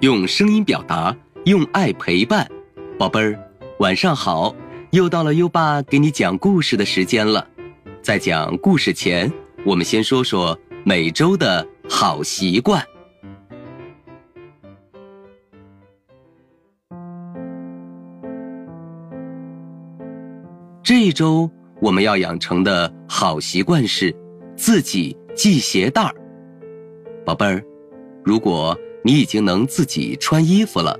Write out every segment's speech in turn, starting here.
用声音表达，用爱陪伴。宝贝儿，晚上好！又到了优爸给你讲故事的时间了。在讲故事前，我们先说说每周的好习惯。这一周我们要养成的好习惯是自己系鞋带儿。宝贝儿，如果你已经能自己穿衣服了，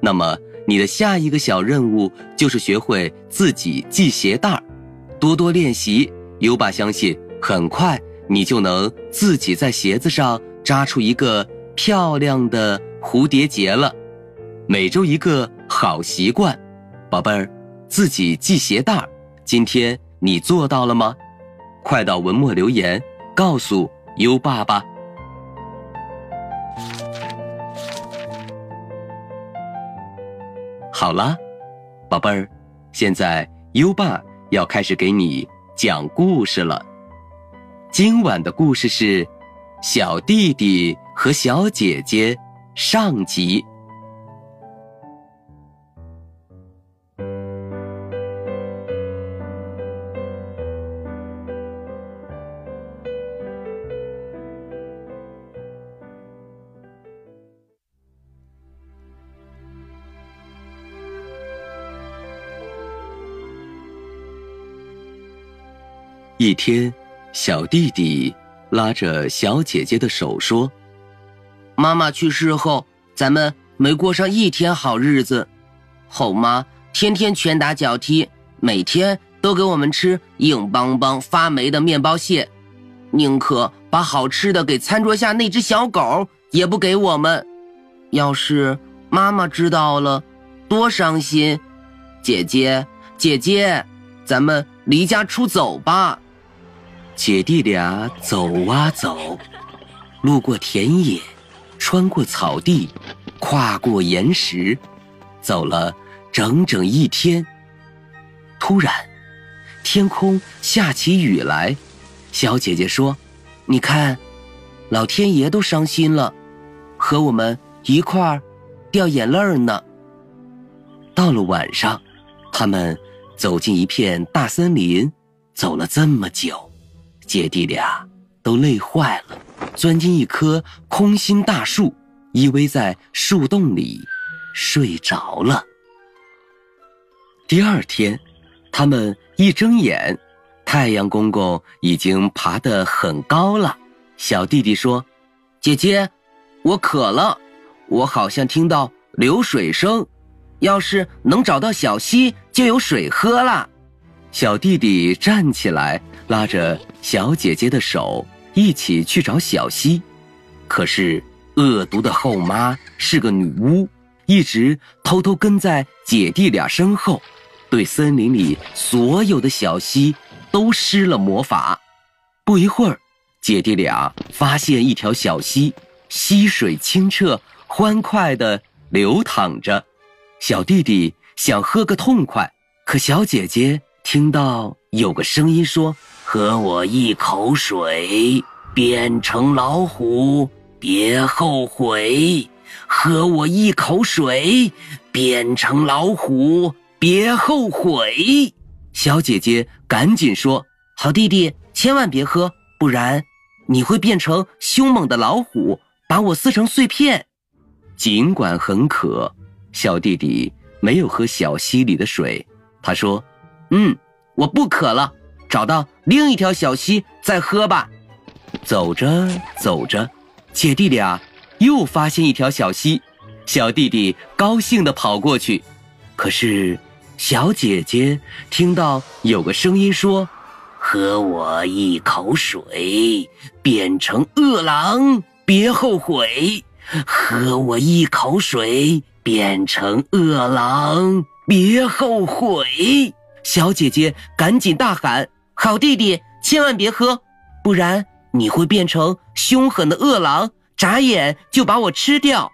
那么你的下一个小任务就是学会自己系鞋带儿。多多练习，优爸相信很快你就能自己在鞋子上扎出一个漂亮的蝴蝶结了。每周一个好习惯，宝贝儿，自己系鞋带儿。今天你做到了吗？快到文末留言告诉优爸爸。好啦，宝贝儿，现在优爸要开始给你讲故事了。今晚的故事是《小弟弟和小姐姐》上集。一天，小弟弟拉着小姐姐的手说：“妈妈去世后，咱们没过上一天好日子。后妈天天拳打脚踢，每天都给我们吃硬邦邦发霉的面包屑，宁可把好吃的给餐桌下那只小狗，也不给我们。要是妈妈知道了，多伤心！姐姐，姐姐，咱们离家出走吧。”姐弟俩走啊走，路过田野，穿过草地，跨过岩石，走了整整一天。突然，天空下起雨来。小姐姐说：“你看，老天爷都伤心了，和我们一块儿掉眼泪儿呢。”到了晚上，他们走进一片大森林，走了这么久。姐弟俩都累坏了，钻进一棵空心大树，依偎在树洞里睡着了。第二天，他们一睁眼，太阳公公已经爬得很高了。小弟弟说：“姐姐，我渴了，我好像听到流水声，要是能找到小溪，就有水喝了。”小弟弟站起来，拉着小姐姐的手，一起去找小溪。可是恶毒的后妈是个女巫，一直偷偷跟在姐弟俩身后，对森林里所有的小溪都施了魔法。不一会儿，姐弟俩发现一条小溪，溪水清澈，欢快地流淌着。小弟弟想喝个痛快，可小姐姐。听到有个声音说：“喝我一口水，变成老虎，别后悔。喝我一口水，变成老虎，别后悔。”小姐姐赶紧说：“好弟弟，千万别喝，不然你会变成凶猛的老虎，把我撕成碎片。”尽管很渴，小弟弟没有喝小溪里的水。他说。嗯，我不渴了，找到另一条小溪再喝吧。走着走着，姐弟俩又发现一条小溪，小弟弟高兴地跑过去。可是小姐姐听到有个声音说：“喝我一口水，变成饿狼，别后悔。喝我一口水，变成饿狼，别后悔。”小姐姐赶紧大喊：“好弟弟，千万别喝，不然你会变成凶狠的饿狼，眨眼就把我吃掉。”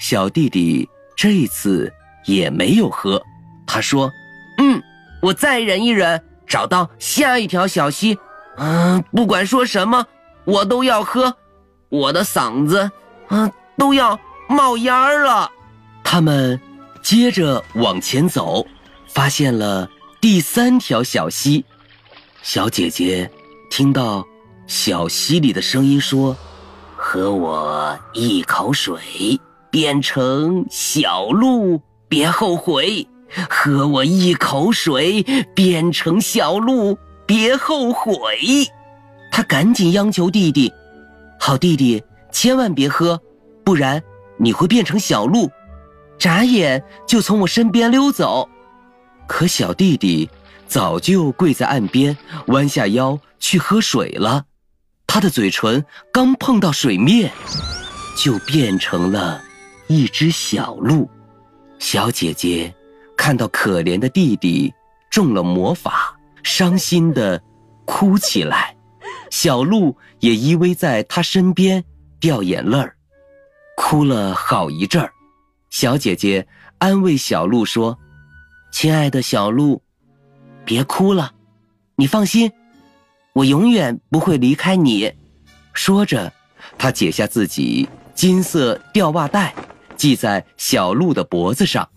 小弟弟这次也没有喝，他说：“嗯，我再忍一忍，找到下一条小溪。嗯，不管说什么，我都要喝，我的嗓子，嗯，都要冒烟儿了。他们接着往前走，发现了第三条小溪。小姐姐听到小溪里的声音说：“喝我一口水，变成小鹿，别后悔。喝我一口水，变成小鹿，别后悔。”他赶紧央求弟弟：“好弟弟，千万别喝，不然你会变成小鹿，眨眼就从我身边溜走。”可小弟弟。早就跪在岸边，弯下腰去喝水了。他的嘴唇刚碰到水面，就变成了一只小鹿。小姐姐看到可怜的弟弟中了魔法，伤心的哭起来。小鹿也依偎在他身边，掉眼泪儿，哭了好一阵儿。小姐姐安慰小鹿说：“亲爱的小鹿。”别哭了，你放心，我永远不会离开你。说着，他解下自己金色吊袜带，系在小鹿的脖子上，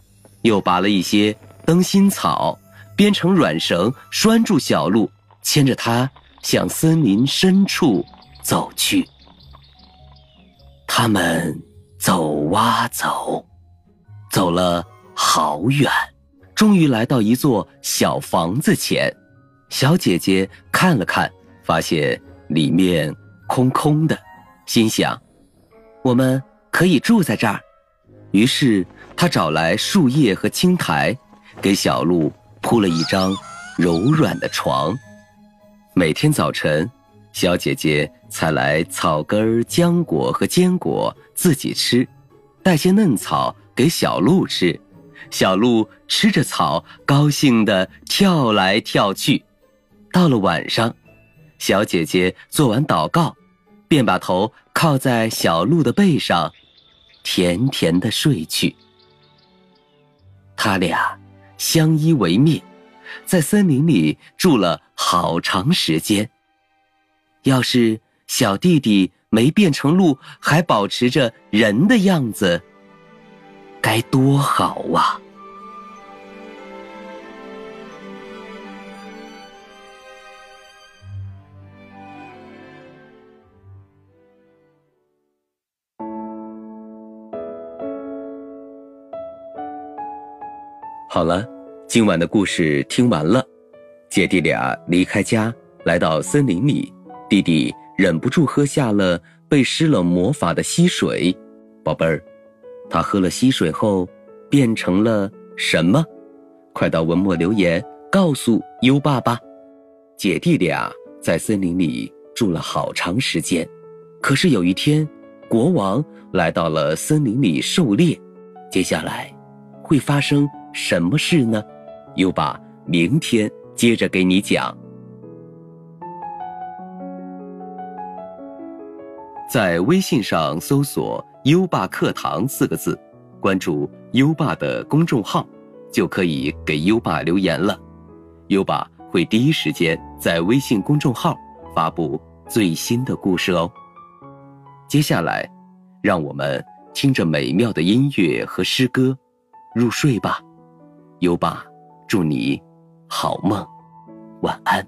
又拔了一些灯芯草，编成软绳拴住小鹿，牵着它向森林深处走去。他们走啊走，走了好远。终于来到一座小房子前，小姐姐看了看，发现里面空空的，心想：“我们可以住在这儿。”于是她找来树叶和青苔，给小鹿铺了一张柔软的床。每天早晨，小姐姐采来草根、浆果和坚果自己吃，带些嫩草给小鹿吃。小鹿吃着草，高兴地跳来跳去。到了晚上，小姐姐做完祷告，便把头靠在小鹿的背上，甜甜地睡去。他俩相依为命，在森林里住了好长时间。要是小弟弟没变成鹿，还保持着人的样子。该多好啊！好了，今晚的故事听完了，姐弟俩离开家，来到森林里，弟弟忍不住喝下了被施了魔法的溪水，宝贝儿。他喝了溪水后，变成了什么？快到文末留言告诉优爸爸。姐弟俩在森林里住了好长时间，可是有一天，国王来到了森林里狩猎。接下来，会发生什么事呢？优爸明天接着给你讲。在微信上搜索。优爸课堂四个字，关注优爸的公众号，就可以给优爸留言了。优爸会第一时间在微信公众号发布最新的故事哦。接下来，让我们听着美妙的音乐和诗歌入睡吧。优爸祝你好梦，晚安。《